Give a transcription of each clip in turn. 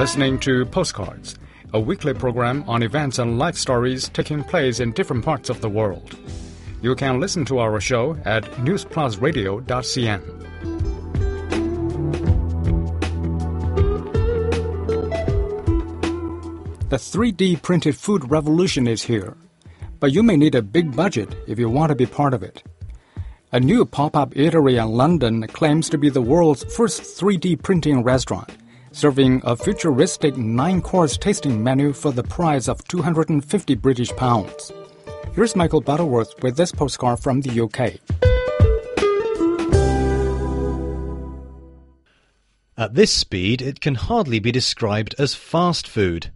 listening to Postcards, a weekly program on events and life stories taking place in different parts of the world. You can listen to our show at newsplusradio.cn. The 3D printed food revolution is here, but you may need a big budget if you want to be part of it. A new pop up eatery in London claims to be the world's first 3D printing restaurant serving a futuristic nine course tasting menu for the price of 250 British pounds. Here's Michael Butterworth with this postcard from the UK. At this speed, it can hardly be described as fast food.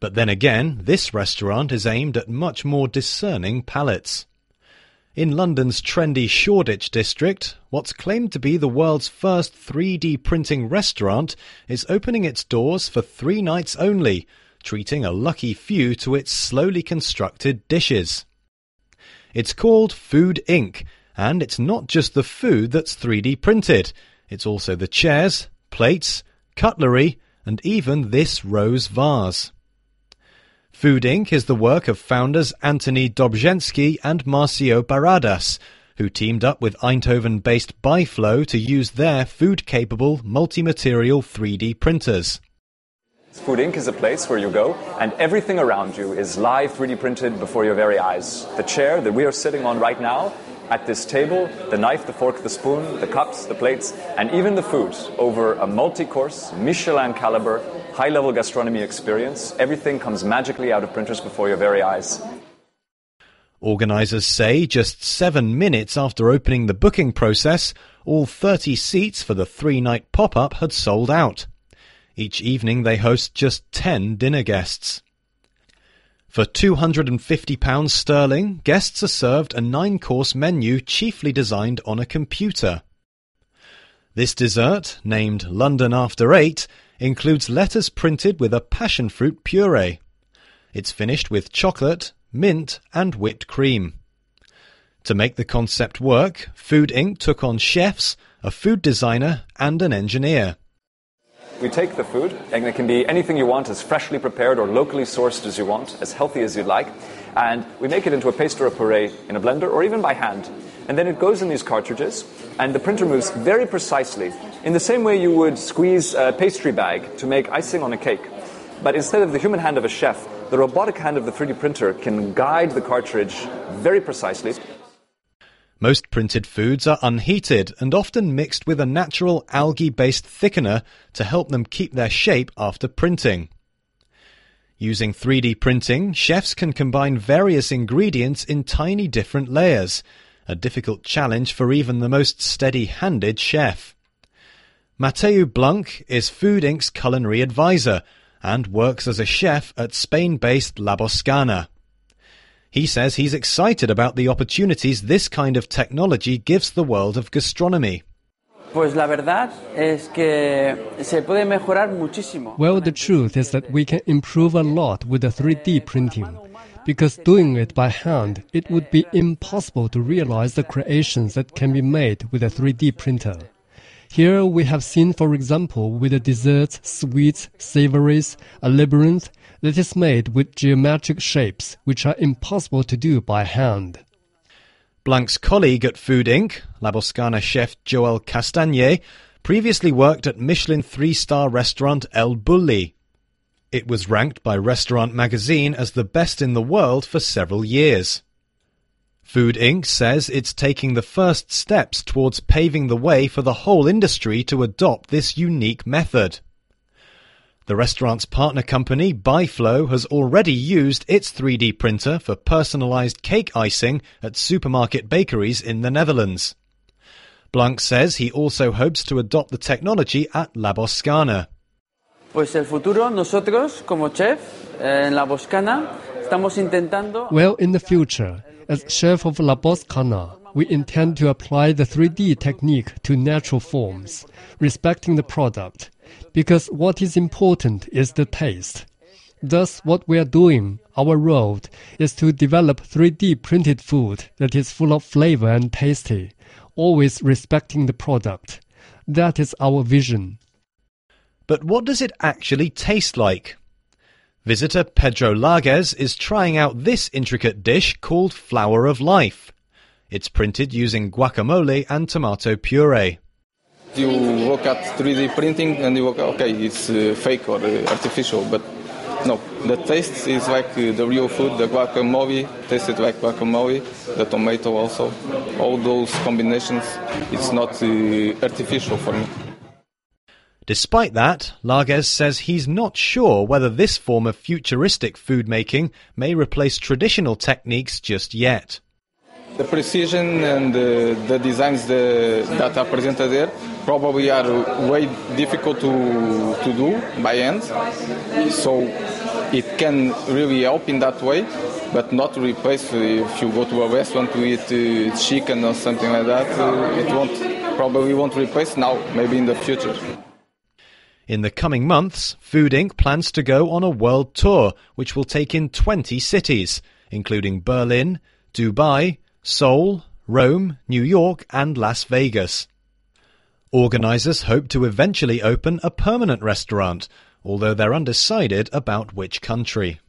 But then again, this restaurant is aimed at much more discerning palates. In London's trendy Shoreditch district, what's claimed to be the world's first 3D printing restaurant is opening its doors for three nights only, treating a lucky few to its slowly constructed dishes. It's called Food Ink, and it's not just the food that's 3D printed, it's also the chairs, plates, cutlery, and even this rose vase. Food Ink is the work of founders Antony Dobrzensky and Marcio Barradas, who teamed up with Eindhoven-based byFlow to use their food-capable multi-material 3D printers. Food Ink is a place where you go and everything around you is live 3D printed before your very eyes. The chair that we are sitting on right now at this table, the knife, the fork, the spoon, the cups, the plates, and even the food over a multi course, Michelin caliber, high level gastronomy experience. Everything comes magically out of printers before your very eyes. Organisers say just seven minutes after opening the booking process, all 30 seats for the three night pop up had sold out. Each evening they host just 10 dinner guests. For £250 sterling, guests are served a nine course menu chiefly designed on a computer. This dessert, named London After Eight, includes letters printed with a passion fruit puree. It's finished with chocolate, mint, and whipped cream. To make the concept work, Food Ink took on chefs, a food designer, and an engineer. We take the food, and it can be anything you want, as freshly prepared or locally sourced as you want, as healthy as you'd like, and we make it into a paste or a puree in a blender or even by hand. And then it goes in these cartridges, and the printer moves very precisely, in the same way you would squeeze a pastry bag to make icing on a cake. But instead of the human hand of a chef, the robotic hand of the 3D printer can guide the cartridge very precisely. Most printed foods are unheated and often mixed with a natural algae based thickener to help them keep their shape after printing. Using 3D printing, chefs can combine various ingredients in tiny different layers, a difficult challenge for even the most steady handed chef. Mateu Blanch is Food Ink's culinary advisor and works as a chef at Spain based La Boscana. He says he's excited about the opportunities this kind of technology gives the world of gastronomy. Pues la verdad es que se puede mejorar muchísimo. Well, the truth is that we can improve a lot with the 3D printing. Because doing it by hand, it would be impossible to realize the creations that can be made with a 3D printer. Here we have seen, for example, with the desserts, sweets, savories, a labyrinth that is made with geometric shapes which are impossible to do by hand. Blanch's colleague at Food Ink, La Boscana chef Joel Castanyé, previously worked at Michelin three star restaurant El Bulli. It was ranked by Restaurant Magazine as the best in the world for several years. Food Ink says it's taking the first steps towards paving the way for the whole industry to adopt this unique method. The restaurant's partner company, byFlow, has already used its 3D printer for personalized cake icing at supermarket bakeries in the Netherlands. Blanch says he also hopes to adopt the technology at La Boscana. Pues el futuro, nosotros como chef eh, en La Boscana estamos intentando. Well, in the future, as chef of La Boscana, we intend to apply the 3D technique to natural forms, respecting the product, because what is important is the taste. Thus, what we are doing, our road, is to develop 3D printed food that is full of flavor and tasty, always respecting the product. That is our vision. But what does it actually taste like? Visitor Pedro Lages is trying out this intricate dish called Flower of Life. It's printed using guacamole and tomato puree. You look at 3D printing and you look, okay, it's uh, fake or uh, artificial, but no, the taste is like uh, the real food. The guacamole tasted like guacamole, the tomato also. All those combinations, it's not uh, artificial for me. Despite that, Lages says he's not sure whether this form of futuristic food making may replace traditional techniques just yet. The precision and uh, the designs the, that are presented there probably are way difficult to, to do by hand. So it can really help in that way, but not replace if you go to a restaurant to eat uh, chicken or something like that. Uh, it won't probably won't replace now, maybe in the future. In the coming months, Food Ink plans to go on a world tour, which will take in 20 cities, including Berlin, Dubai, Seoul, Rome, New York, and Las Vegas. Organisers hope to eventually open a permanent restaurant, although they're undecided about which country.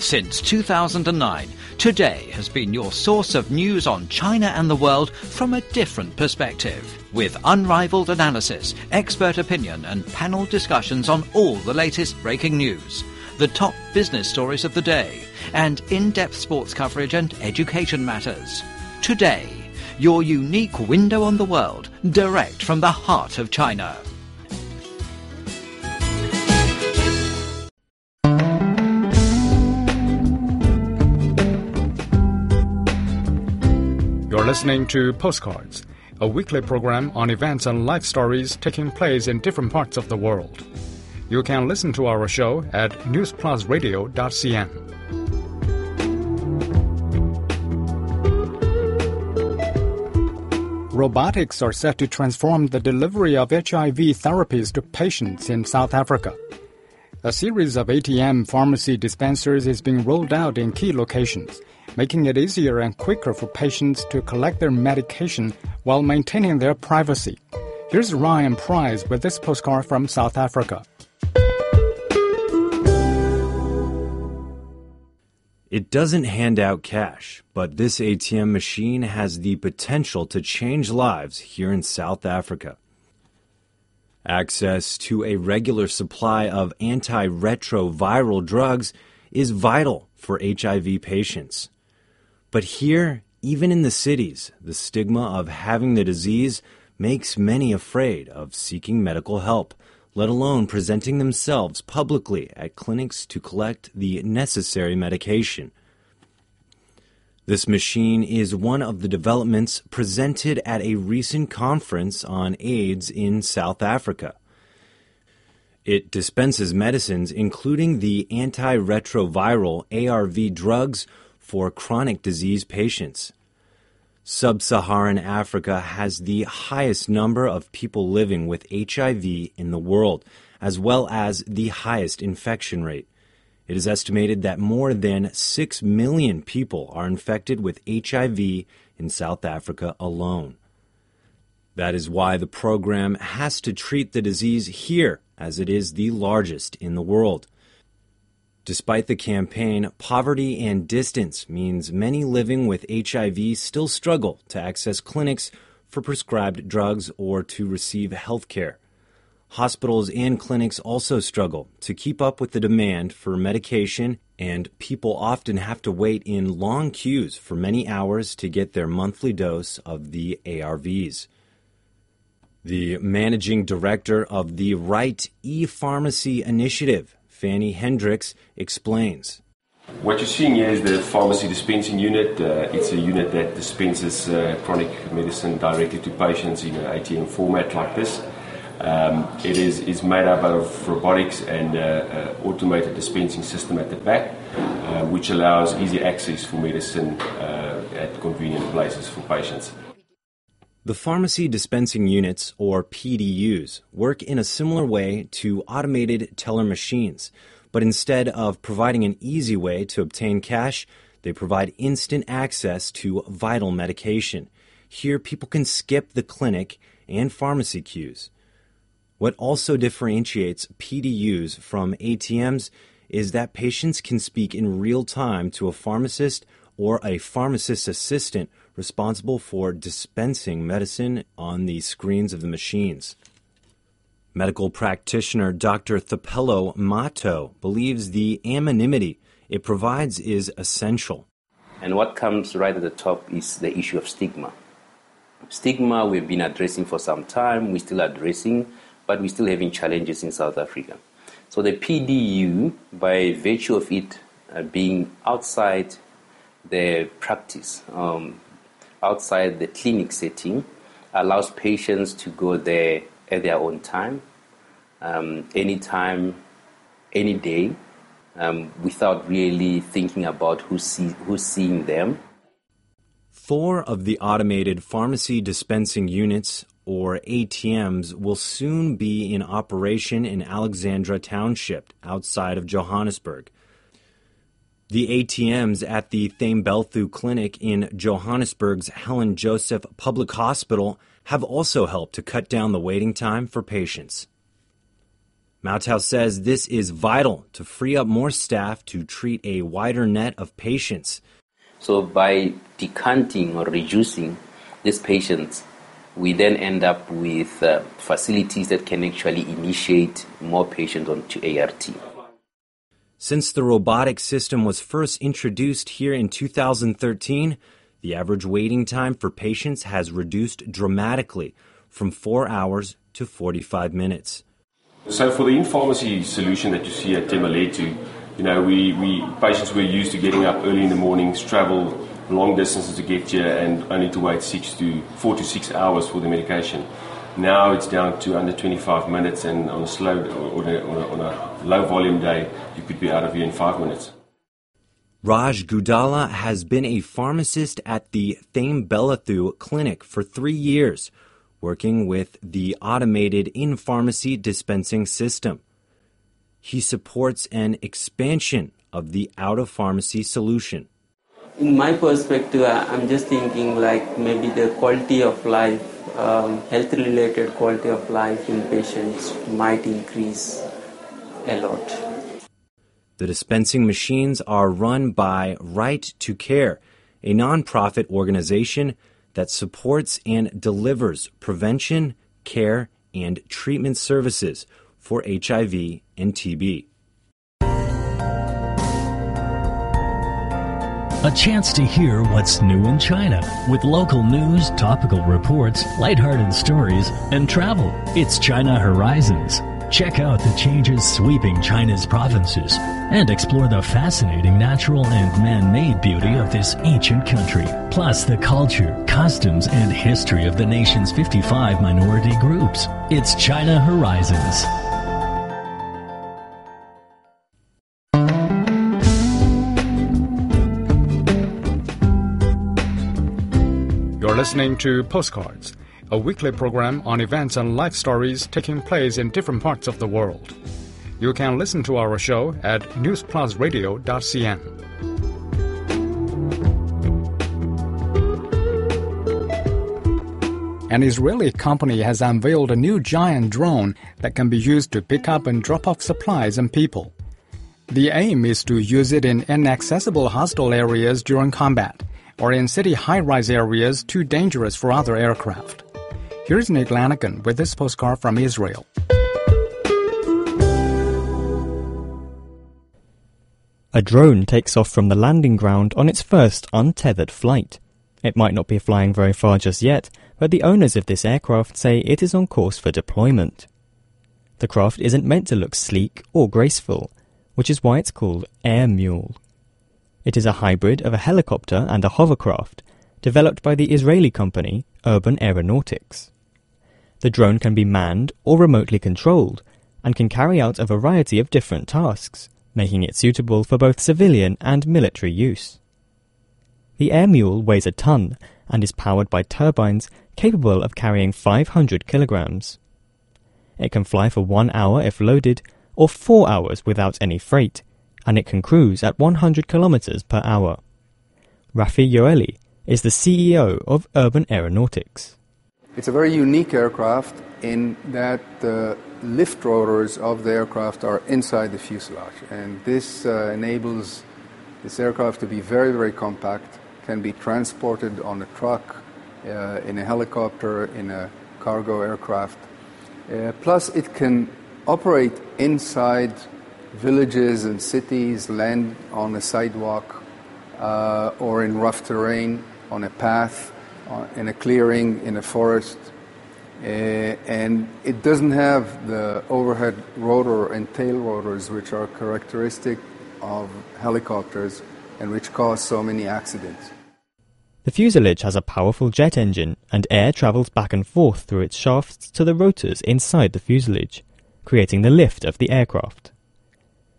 Since 2009, Today has been your source of news on China and the world from a different perspective. With unrivaled analysis, expert opinion, and panel discussions on all the latest breaking news, the top business stories of the day, and in depth sports coverage and education matters. Today, your unique window on the world, direct from the heart of China. You're listening to Postcards, a weekly program on events and life stories taking place in different parts of the world. You can listen to our show at newsplusradio.cn. Robotics are set to transform the delivery of HIV therapies to patients in South Africa. A series of ATM pharmacy dispensers is being rolled out in key locations making it easier and quicker for patients to collect their medication while maintaining their privacy. Here's Ryan Price with this postcard from South Africa. It doesn't hand out cash, but this ATM machine has the potential to change lives here in South Africa. Access to a regular supply of antiretroviral drugs is vital for HIV patients. But here, even in the cities, the stigma of having the disease makes many afraid of seeking medical help, let alone presenting themselves publicly at clinics to collect the necessary medication. This machine is one of the developments presented at a recent conference on AIDS in South Africa. It dispenses medicines, including the antiretroviral ARV drugs for chronic disease patients. Sub Saharan Africa has the highest number of people living with HIV in the world, as well as the highest infection rate. It is estimated that more than 6 million people are infected with HIV in South Africa alone. That is why the program has to treat the disease here, as it is the largest in the world. Despite the campaign, poverty and distance means many living with HIV still struggle to access clinics for prescribed drugs or to receive health care. Hospitals and clinics also struggle to keep up with the demand for medication, and people often have to wait in long queues for many hours to get their monthly dose of the ARVs. The managing director of the Right e-Pharmacy Initiative, Fanny Hendricks, explains. What you're seeing here is the pharmacy dispensing unit. Uh, it's a unit that dispenses uh, chronic medicine directly to patients in an ATM format like this. Um, it is, is made up of robotics and uh, uh, automated dispensing system at the back, uh, which allows easy access for medicine uh, at convenient places for patients. The pharmacy dispensing units, or PDUs, work in a similar way to automated teller machines, but instead of providing an easy way to obtain cash, they provide instant access to vital medication. Here, people can skip the clinic and pharmacy queues. What also differentiates PDUs from ATMs is that patients can speak in real time to a pharmacist or a pharmacist assistant responsible for dispensing medicine on the screens of the machines. Medical practitioner Dr. Thapelo Mato believes the anonymity it provides is essential. And what comes right at the top is the issue of stigma. Stigma we've been addressing for some time, we're still addressing, but we're still having challenges in South Africa. So the PDU, by virtue of it uh, being outside the practice, um, outside the clinic setting, allows patients to go there at their own time, um, anytime, any day, um, without really thinking about who's, see, who's seeing them. Four of the automated pharmacy dispensing units, or ATMs, will soon be in operation in Alexandra Township outside of Johannesburg. The ATMs at the Themba Lethu Clinic in Johannesburg's Helen Joseph Public Hospital have also helped to cut down the waiting time for patients. Mautau says this is vital to free up more staff to treat a wider net of patients. So, by decanting or reducing these patients, we then end up with uh, facilities that can actually initiate more patients onto ART. Since the robotic system was first introduced here in 2013, the average waiting time for patients has reduced dramatically from 4 hours to 45 minutes. So for the in-pharmacy solution that you see at Themba Lethu, you know, we, we patients were used to getting up early in the mornings, travel long distances to get here, and only to wait six to four to six hours for the medication. Now it's down to under 25 minutes, and on a slow or on a, on a low volume day, you could be out of here in five minutes. Raj Gudala has been a pharmacist at the Themba Lethu Clinic for three years, working with the automated in pharmacy dispensing system. He supports an expansion of the out of pharmacy solution. In my perspective, I'm just thinking like maybe the quality of life, um, health related quality of life in patients might increase a lot. The dispensing machines are run by Right to Care, a nonprofit organization that supports and delivers prevention, care, and treatment services for HIV and TB. A chance to hear what's new in China with local news, topical reports, lighthearted stories, and travel. It's China Horizons. Check out the changes sweeping China's provinces and explore the fascinating natural and man-made beauty of this ancient country, plus the culture, customs, and history of the nation's 55 minority groups. It's China Horizons. Listening to Postcards, a weekly program on events and life stories taking place in different parts of the world. You can listen to our show at newsplusradio.cn. An Israeli company has unveiled a new giant drone that can be used to pick up and drop off supplies and people. The aim is to use it in inaccessible hostile areas during combat or in city high rise areas too dangerous for other aircraft. Here's Nick Lanigan with this postcard from Israel. A drone takes off from the landing ground on its first untethered flight. It might not be flying very far just yet, but the owners of this aircraft say it is on course for deployment. The craft isn't meant to look sleek or graceful, which is why it's called Air Mule. It is a hybrid of a helicopter and a hovercraft, developed by the Israeli company Urban Aeronautics. The drone can be manned or remotely controlled and can carry out a variety of different tasks, making it suitable for both civilian and military use. The Air Mule weighs a ton and is powered by turbines capable of carrying 500 kilograms. It can fly for one hour if loaded, or four hours without any freight, and it can cruise at 100 kilometers per hour. Rafi Yoeli is the CEO of Urban Aeronautics. It's a very unique aircraft in that the lift rotors of the aircraft are inside the fuselage, and this uh, enables this aircraft to be very, very compact, can be transported on a truck, uh, in a helicopter, in a cargo aircraft. Uh, plus, it can operate inside villages and cities, land on a sidewalk uh, or in rough terrain, on a path, uh, in a clearing, in a forest. Uh, and it doesn't have the overhead rotor and tail rotors, which are characteristic of helicopters and which cause so many accidents. The fuselage has a powerful jet engine, and air travels back and forth through its shafts to the rotors inside the fuselage, creating the lift of the aircraft.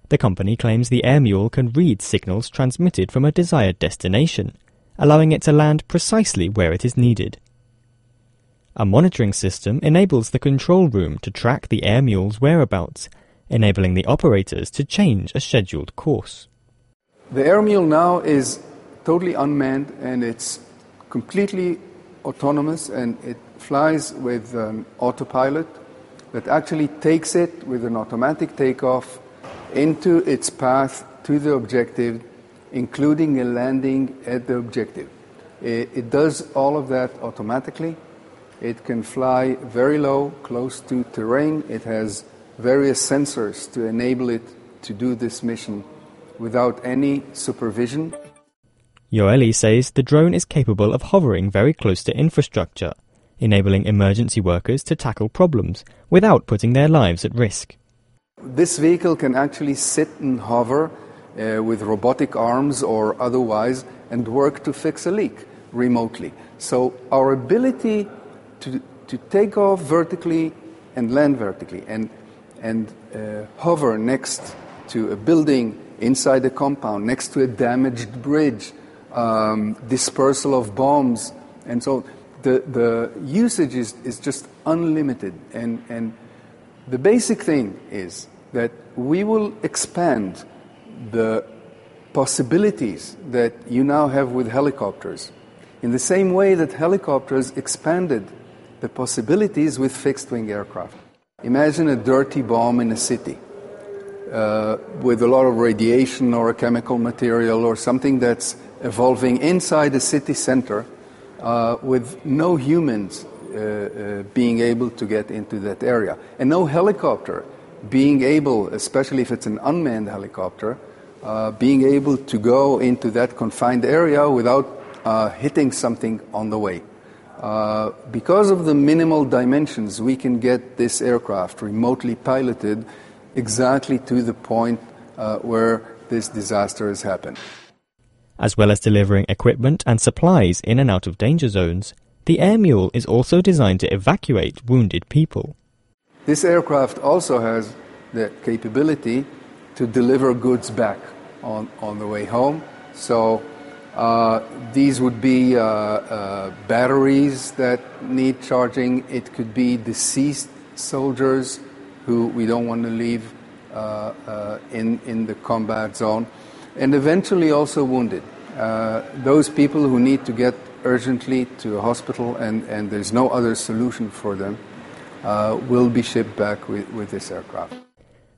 The company claims the Air Mule can read signals transmitted from a desired destination, allowing it to land precisely where it is needed. A monitoring system enables the control room to track the Air Mule's whereabouts, enabling the operators to change a scheduled course. The Air Mule now is totally unmanned and it's completely autonomous and it flies with an autopilot that actually takes it with an automatic takeoff into its path to the objective, including a landing at the objective. It, it does all of that automatically. It can fly very low, close to terrain. It has various sensors to enable it to do this mission without any supervision. Yoeli says the drone is capable of hovering very close to infrastructure, enabling emergency workers to tackle problems without putting their lives at risk. This vehicle can actually sit and hover uh, with robotic arms or otherwise and work to fix a leak remotely. So, our ability to, to take off vertically and land vertically and, and uh, hover next to a building inside a compound, next to a damaged bridge, um, dispersal of bombs, and so the, the usage is, is just unlimited. And, and the basic thing is that we will expand the possibilities that you now have with helicopters in the same way that helicopters expanded the possibilities with fixed wing aircraft. Imagine a dirty bomb in a city uh, with a lot of radiation or a chemical material or something that's evolving inside the city center uh, with no humans being able to get into that area and no helicopter being able, especially if it's an unmanned helicopter, uh, being able to go into that confined area without uh, hitting something on the way. Uh, because of the minimal dimensions, we can get this aircraft remotely piloted exactly to the point uh, where this disaster has happened. As well as delivering equipment and supplies in and out of danger zones, the Air Mule is also designed to evacuate wounded people. This aircraft also has the capability to deliver goods back on, on the way home. So uh, these would be uh, uh, batteries that need charging. It could be deceased soldiers who we don't want to leave uh, uh, in, in the combat zone, and eventually also wounded. Uh, those people who need to get urgently to a hospital and, and there's no other solution for them uh, will be shipped back with, with this aircraft.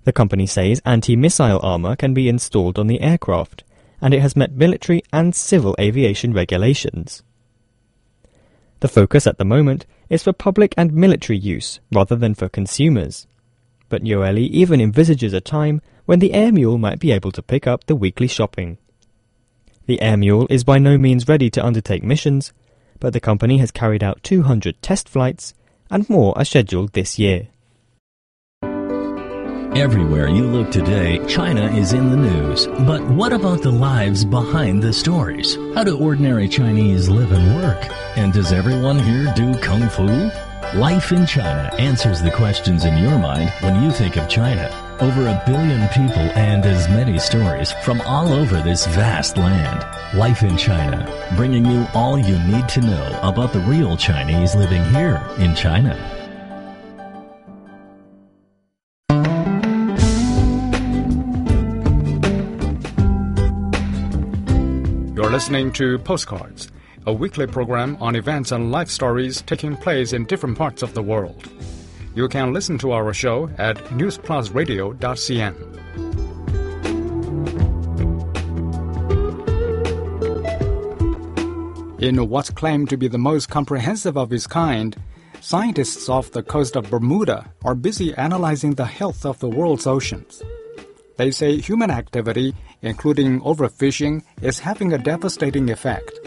The company says anti-missile armor can be installed on the aircraft, and it has met military and civil aviation regulations. The focus at the moment is for public and military use rather than for consumers. But Yoeli even envisages a time when the Air Mule might be able to pick up the weekly shopping. The Air Mule is by no means ready to undertake missions, but the company has carried out 200 test flights and more are scheduled this year. Everywhere you look today, China is in the news. But what about the lives behind the stories? How do ordinary Chinese live and work? And does everyone here do kung fu? Life in China answers the questions in your mind when you think of China. Over a billion people and as many stories from all over this vast land. Life in China, bringing you all you need to know about the real Chinese living here in China. You're listening to Postcards, a weekly program on events and life stories taking place in different parts of the world. You can listen to our show at newsplusradio.cn. In what's claimed to be the most comprehensive of its kind, scientists off the coast of Bermuda are busy analyzing the health of the world's oceans. They say human activity, including overfishing, is having a devastating effect.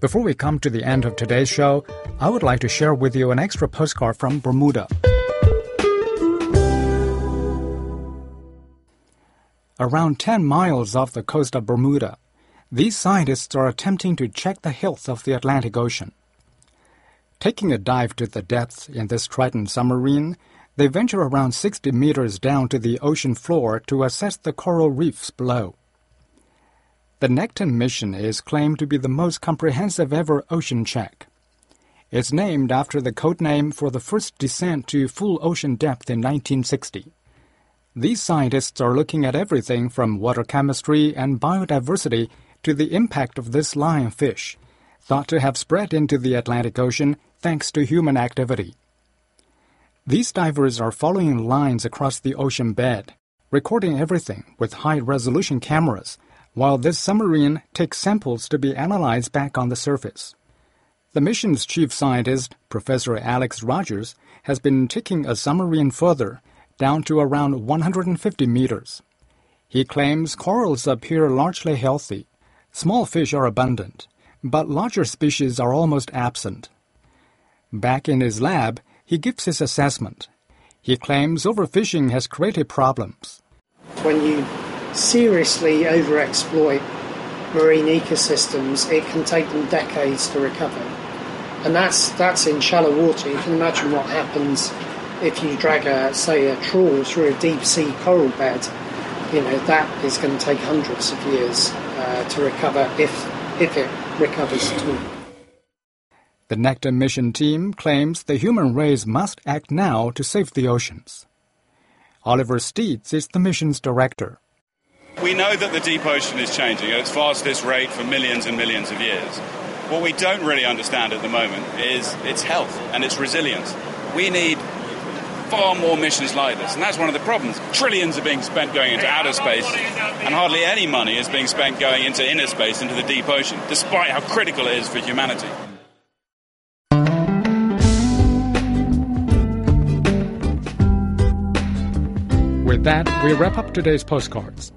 Before we come to the end of today's show, I would like to share with you an extra postcard from Bermuda. Around 10 miles off the coast of Bermuda, these scientists are attempting to check the health of the Atlantic Ocean. Taking a dive to the depths in this Triton submarine, they venture around 60 meters down to the ocean floor to assess the coral reefs below. The Nekton mission is claimed to be the most comprehensive ever ocean check. It's named after the code name for the first descent to full ocean depth in 1960. These scientists are looking at everything from water chemistry and biodiversity to the impact of this lionfish, thought to have spread into the Atlantic Ocean thanks to human activity. These divers are following lines across the ocean bed, recording everything with high resolution cameras, while this submarine takes samples to be analyzed back on the surface. The mission's chief scientist, Professor Alex Rogers, has been taking a submarine further, down to around 150 meters. He claims corals appear largely healthy. Small fish are abundant, but larger species are almost absent. Back in his lab, he gives his assessment. He claims overfishing has created problems. When you seriously overexploit marine ecosystems, it can take them decades to recover. And that's, that's in shallow water. You can imagine what happens if you drag, a, say, a trawl through a deep sea coral bed. You know, that is going to take hundreds of years uh, to recover if, if it recovers at all. The Nekton mission team claims the human race must act now to save the oceans. Oliver Steeds is the mission's director. We know that the deep ocean is changing at its fastest rate for millions and millions of years. What we don't really understand at the moment is its health and its resilience. We need far more missions like this, and that's one of the problems. Trillions are being spent going into outer space, and hardly any money is being spent going into inner space, into the deep ocean, despite how critical it is for humanity. With that, we wrap up today's postcards.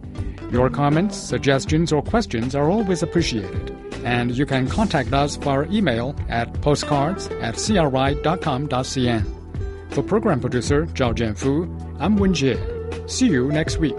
Your comments, suggestions, or questions are always appreciated, and you can contact us via email at postcards at cri.com.cn. For program producer Zhao Jianfu, I'm Wen Jie. See you next week.